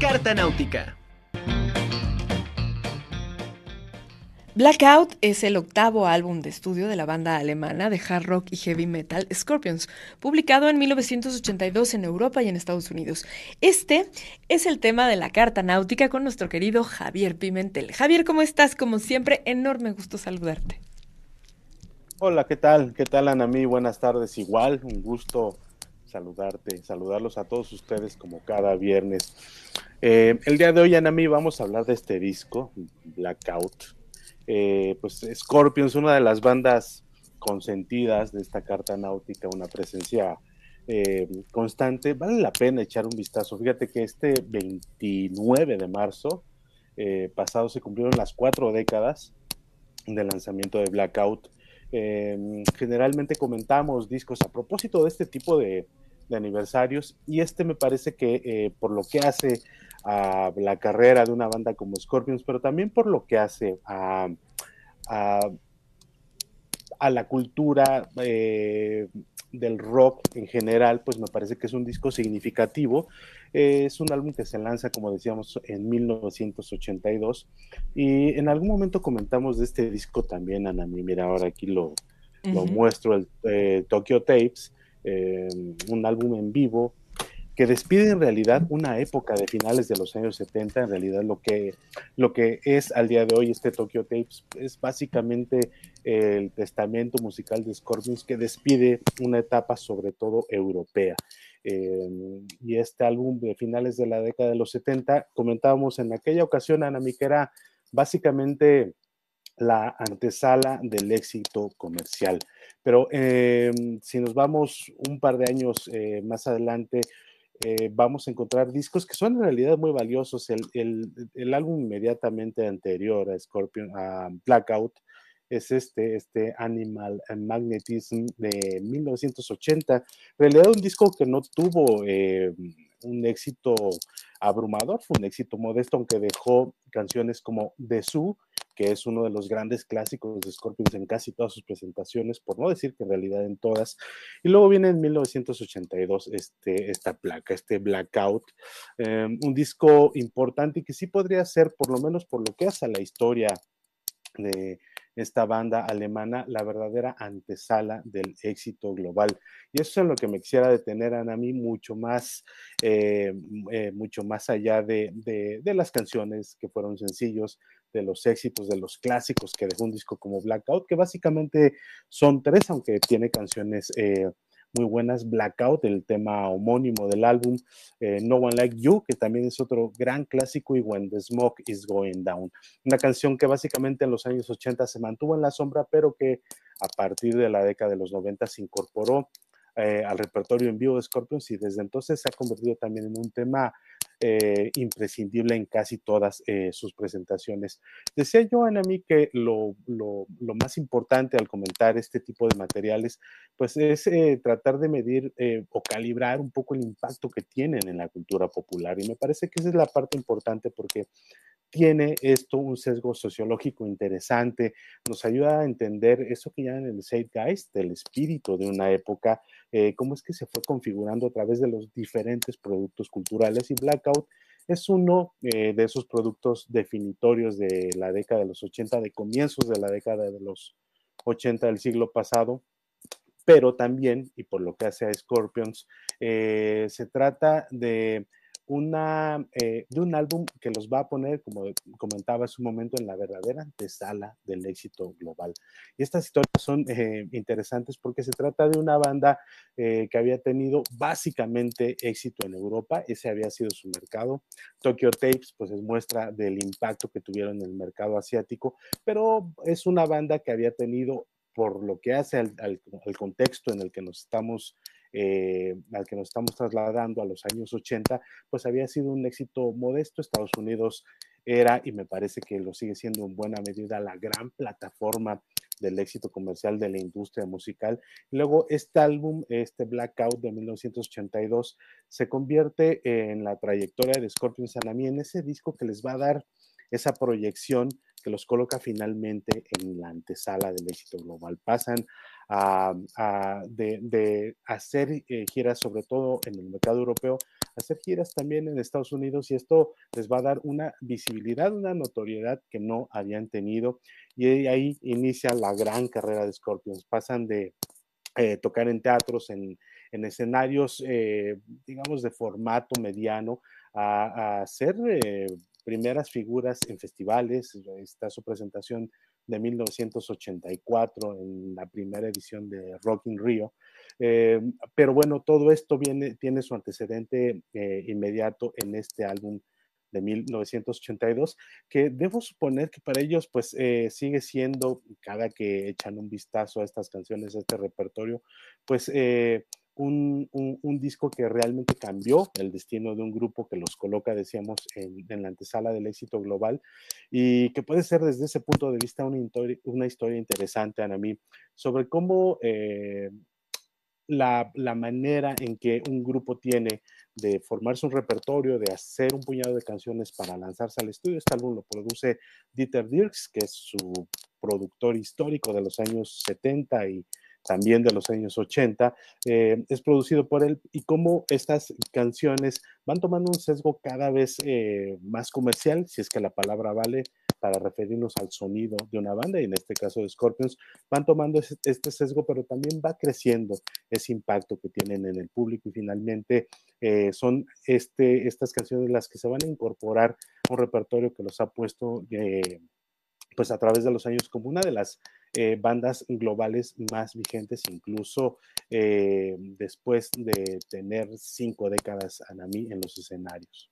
Carta Náutica. Blackout es el octavo álbum de estudio de la banda alemana de hard rock y heavy metal Scorpions, publicado en 1982 en Europa y en Estados Unidos. Este es el tema de la carta náutica con nuestro querido Javier Pimentel. Javier, ¿cómo estás? Como siempre, enorme gusto saludarte. Hola, ¿qué tal? ¿Qué tal, Anami? Buenas tardes. Igual, un gusto saludarte, saludarlos a todos ustedes como cada viernes. Eh, el día de hoy, Anami, vamos a hablar de este disco, Blackout eh, pues Scorpions, una de las bandas consentidas de esta carta náutica, una presencia eh, constante, vale la pena echar un vistazo. Fíjate que este 29 de marzo eh, pasado se cumplieron las cuatro décadas del lanzamiento de Blackout. generalmente comentamos discos a propósito de este tipo de, de aniversarios y este me parece que por lo que hace a la carrera de una banda como Scorpions, pero también por lo que hace a, a, la cultura eh, del rock en general, pues me parece que es un disco significativo. es un álbum que se lanza, como decíamos, en 1982 y en algún momento comentamos de este disco también, Anami, mira, ahora aquí lo, lo muestro, el eh, Tokyo Tapes, eh, un álbum en vivo que despide en realidad una época de finales de los años 70, en realidad lo que, lo que es al día de hoy este Tokyo Tapes es básicamente el testamento musical de Scorpions que despide una etapa sobre todo europea. Em, y este álbum de finales de la década de los 70, comentábamos en aquella ocasión, Anami, que era básicamente la antesala del éxito comercial. Pero em, si nos vamos un par de años eh, más adelante, eh, vamos a encontrar discos que son en realidad muy valiosos. El, álbum inmediatamente anterior a Scorpion, a Blackout, es este, este Animal Magnetism de 1980. En realidad un disco que no tuvo eh, un éxito abrumador, fue un éxito modesto, aunque dejó canciones como The Zoo, que es uno de los grandes clásicos de Scorpions en casi todas sus presentaciones, por no decir que en realidad en todas. Y luego viene en 1982 este, esta placa, este Blackout, em, un disco importante y que sí podría ser, por lo menos por lo que hace a la historia de esta banda alemana, la verdadera antesala del éxito global. Y eso es lo que me quisiera detener a mí mucho más, eh, eh, mucho más allá de, las canciones que fueron sencillos, de los éxitos, de los clásicos que dejó un disco como Blackout, que básicamente son tres, aunque tiene canciones eh, muy buenas. Blackout, el tema homónimo del álbum, eh, No One Like You, que también es otro gran clásico, y When the Smoke is Going Down. Una canción que básicamente en los años 80 se mantuvo en la sombra, pero que a partir de la década de los 90 se incorporó eh, al repertorio en vivo de Scorpions y desde entonces se ha convertido también en un tema eh, imprescindible en casi todas eh, sus presentaciones. Decía yo, a mí que lo, lo, más importante al comentar este tipo de materiales, pues es eh, tratar de medir o calibrar un poco el impacto que tienen en la cultura popular. Y me parece que esa es la parte importante porque tiene esto un sesgo sociológico interesante, nos ayuda a entender eso que llaman el zeitgeist, el espíritu de una época, eh, cómo es que se fue configurando a través de los diferentes productos culturales y Blackout. Es uno eh, de esos productos definitorios de la década de los 80, de comienzos de la década de los 80 del siglo pasado, pero también, y por lo que hace a Scorpions, eh, se trata de eh, de un álbum que los va a poner, como comentaba hace un momento, en la verdadera antesala del éxito global. Y estas historias son eh, interesantes porque se trata de una banda eh, que había tenido básicamente éxito en Europa, ese había sido su mercado. Tokyo Tapes, pues es muestra del impacto que tuvieron en el mercado asiático, pero es una banda que había tenido, por lo que hace al, al contexto en el que nos estamos eh, al que nos estamos trasladando a los años 80, pues había sido un éxito modesto. Estados Unidos era, y me parece que lo sigue siendo en buena medida, la gran plataforma del éxito comercial de la industria musical. Luego, este álbum, este Blackout de 1982, se convierte en la trayectoria de Scorpions Sanami, en ese disco que les va a dar esa proyección que los coloca finalmente en la antesala del éxito global. Pasan a, de, hacer eh, giras, sobre todo en el mercado europeo, hacer giras también en Estados Unidos y esto les va a dar una visibilidad, una notoriedad que no habían tenido y ahí inicia la gran carrera de Scorpions. Pasan de eh, tocar en teatros, en, escenarios, eh, digamos, de formato mediano, a, hacer eh, primeras figuras en festivales. Está su presentación de 1984 en la primera edición de Rock in Rio. pero bueno, todo esto tiene su antecedente inmediato en este álbum de 1982, que debo suponer que para ellos pues eh, sigue siendo, cada que echan un vistazo a estas canciones, a este repertorio, pues un, disco que realmente cambió el destino de un grupo que los coloca, decíamos, en, la antesala del éxito global y que puede ser desde ese punto de vista una, historia interesante, Ana mí, sobre cómo eh, la, manera en que un grupo tiene de formarse un repertorio, de hacer un puñado de canciones para lanzarse al estudio. Este álbum lo produce Dieter Dirks, que es su productor histórico de los años 70 y también de los años 80, eh, es producido por él y cómo estas canciones van tomando un sesgo cada vez eh, más comercial, si es que la palabra vale, para referirnos al sonido de una banda, y en este caso de Scorpions, van tomando este sesgo, pero también va creciendo ese impacto que tienen en el público y finalmente eh, son este, estas canciones las que se van a incorporar a un repertorio que los ha puesto pues a través de los años como una de las eh, bandas globales más vigentes, incluso después de tener cinco décadas Anami en los escenarios.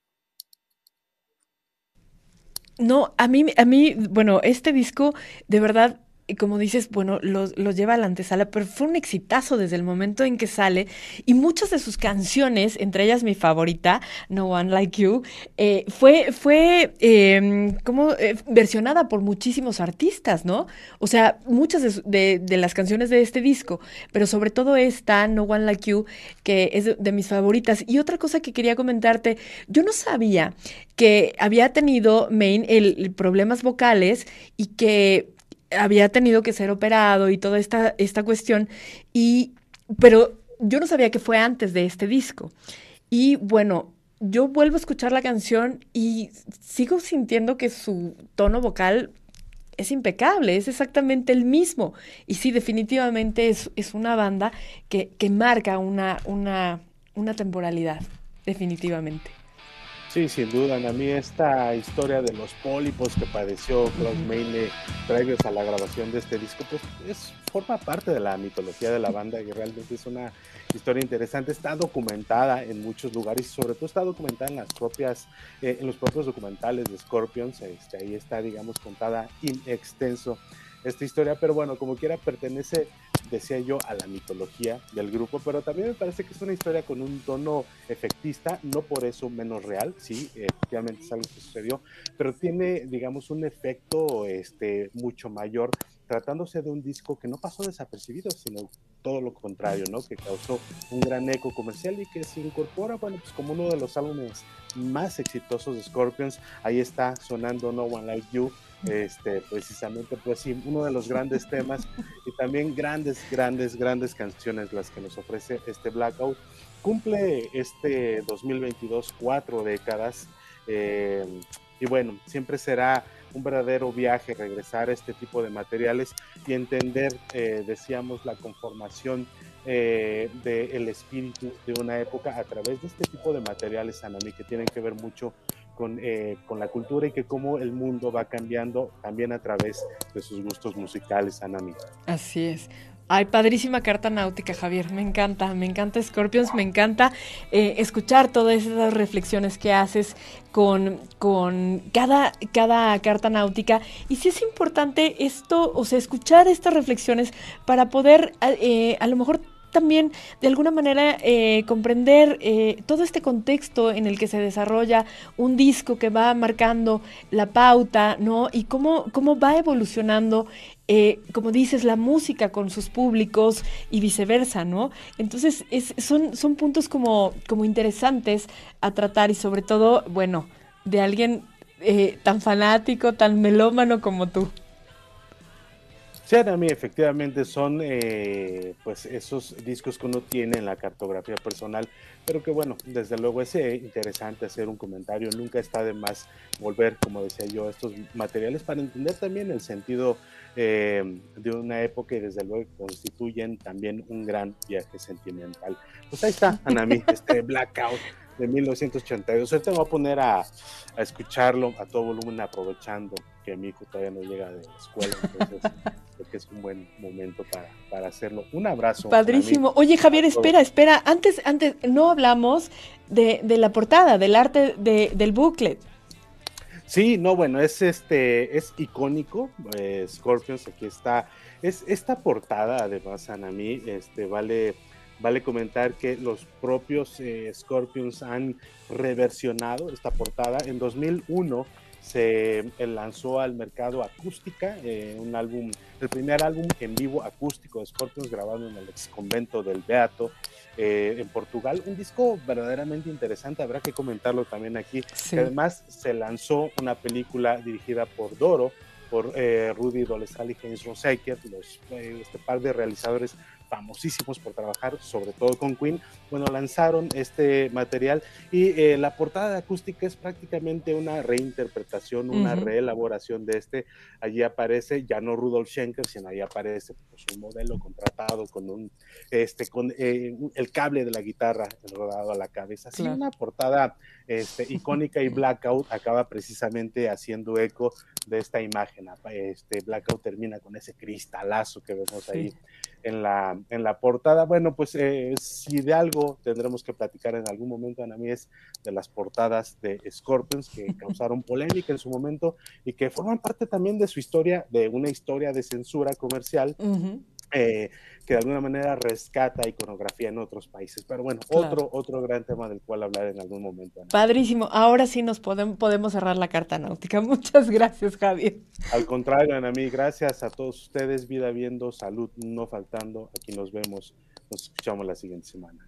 No, a mí, a mí, bueno, este disco de verdad como dices, bueno, los, lleva a la antesala, pero fue un exitazo desde el momento en que sale. Y muchas de sus canciones, entre ellas mi favorita, No One Like You, eh, fue, fue em, como eh, versionada por muchísimos artistas, ¿no? O sea, muchas de, las canciones de este disco, pero sobre todo esta, No One Like You, que es de, mis favoritas. Y otra cosa que quería comentarte, yo no sabía que había tenido Main el problemas vocales y que había tenido que ser operado y toda esta, esta cuestión, y, pero yo no sabía que fue antes de este disco. Y bueno, yo vuelvo a escuchar la canción y sigo sintiendo que su tono vocal es impecable, es exactamente el mismo. Y sí, definitivamente es, es una banda que, que marca una, una, una temporalidad, definitivamente. Sí, sin duda. A mí esta historia de los pólipos que padeció Klaus Meine previos a la grabación de este disco, pues es, forma parte de la mitología de la banda y realmente es una historia interesante. Está documentada en muchos lugares y sobre todo está documentada en las propias, eh, en los propios documentales de Scorpions. Este, ahí está, digamos, contada in extenso esta historia, pero bueno, como quiera pertenece, decía yo, a la mitología del grupo, pero también me parece que es una historia con un tono efectista, no por eso menos real, sí, efectivamente es algo que sucedió, pero tiene, digamos, un efecto este, mucho mayor tratándose de un disco que no pasó desapercibido, sino todo lo contrario, ¿no? Que causó un gran eco comercial y que se incorpora, bueno, pues como uno de los álbumes más exitosos de Scorpions. Ahí está sonando No One Like You, este, precisamente, pues sí, uno de los grandes temas y también grandes, grandes, grandes canciones las que nos ofrece este Blackout. Cumple este 2022 cuatro décadas eh, y bueno, siempre será un verdadero viaje regresar a este tipo de materiales y entender, eh, decíamos, la conformación eh, del espíritu de una época a través de este tipo de materiales, Anami, que tienen que ver mucho con, eh, con, la cultura y que cómo el mundo va cambiando también a través de sus gustos musicales, Anami. Así es. Ay, padrísima carta náutica, Javier. Me encanta, me encanta Scorpions, me encanta eh, escuchar todas esas reflexiones que haces con, con cada, cada carta náutica. Y sí es importante esto, o sea, escuchar estas reflexiones para poder eh, a lo mejor también de alguna manera eh, comprender eh, todo este contexto en el que se desarrolla un disco que va marcando la pauta, ¿no? Y cómo, cómo va evolucionando, eh, como dices, la música con sus públicos y viceversa, ¿no? Entonces, es, son, son puntos como, como interesantes a tratar y sobre todo, bueno, de alguien eh, tan fanático, tan melómano como tú. Mí efectivamente son eh, pues esos discos que uno tiene en la cartografía personal, pero que bueno, desde luego es eh, interesante hacer un comentario, nunca está de más volver, como decía yo, a estos materiales para entender también el sentido eh, de una época y desde luego constituyen también un gran viaje sentimental. Pues ahí está, Anami, este Blackout de 1982. Ahorita me voy a poner a, a escucharlo a todo volumen aprovechando que mi hijo todavía no llega de la escuela, entonces creo que es un buen momento para, para hacerlo. Un abrazo. Padrísimo. Oye, Javier, espera, espera. Antes, antes, no hablamos de, de la portada, del arte de, del booklet. Sí, no, bueno, es este, es icónico, eh, Scorpions, aquí está, es esta portada, además, Anami, este, vale, vale comentar que los propios eh, Scorpions han reversionado esta portada en 2001 se eh, lanzó al mercado Acústica, eh, un álbum, el primer álbum en vivo acústico de Scorpions grabado en el ex convento del Beato eh, en Portugal. Un disco verdaderamente interesante, habrá que comentarlo también aquí. Sí. además se lanzó una película dirigida por Doro, por Rudy Dolezal y James Rosaker, los, este par de realizadores famosísimos por trabajar, sobre todo con Queen, bueno, lanzaron este material y eh, la portada de acústica es prácticamente una reinterpretación, una uh -huh. reelaboración de este. Allí aparece ya no Rudolf Schenker, sino ahí aparece pues, un modelo contratado con un, este, con eh, el cable de la guitarra rodado a la cabeza. Así claro. una portada este, icónica y Blackout acaba precisamente haciendo eco de esta imagen. Este Blackout termina con ese cristalazo que vemos sí. En la, en la portada. Bueno, pues eh, si de algo tendremos que platicar en algún momento, Ana mí es de las portadas de Scorpions que causaron polémica en su momento y que forman parte también de su historia, de una historia de censura comercial. Uh -huh. Eh, que de alguna manera rescata iconografía en otros países. Pero bueno, claro. otro, otro gran tema del cual hablar en algún momento. Ana. Padrísimo. Ahora sí nos podemos, podemos cerrar la carta náutica. Muchas gracias, Javier. Al contrario, Ana mí, gracias a todos ustedes. Vida viendo, salud no faltando. Aquí nos vemos. Nos escuchamos la siguiente semana.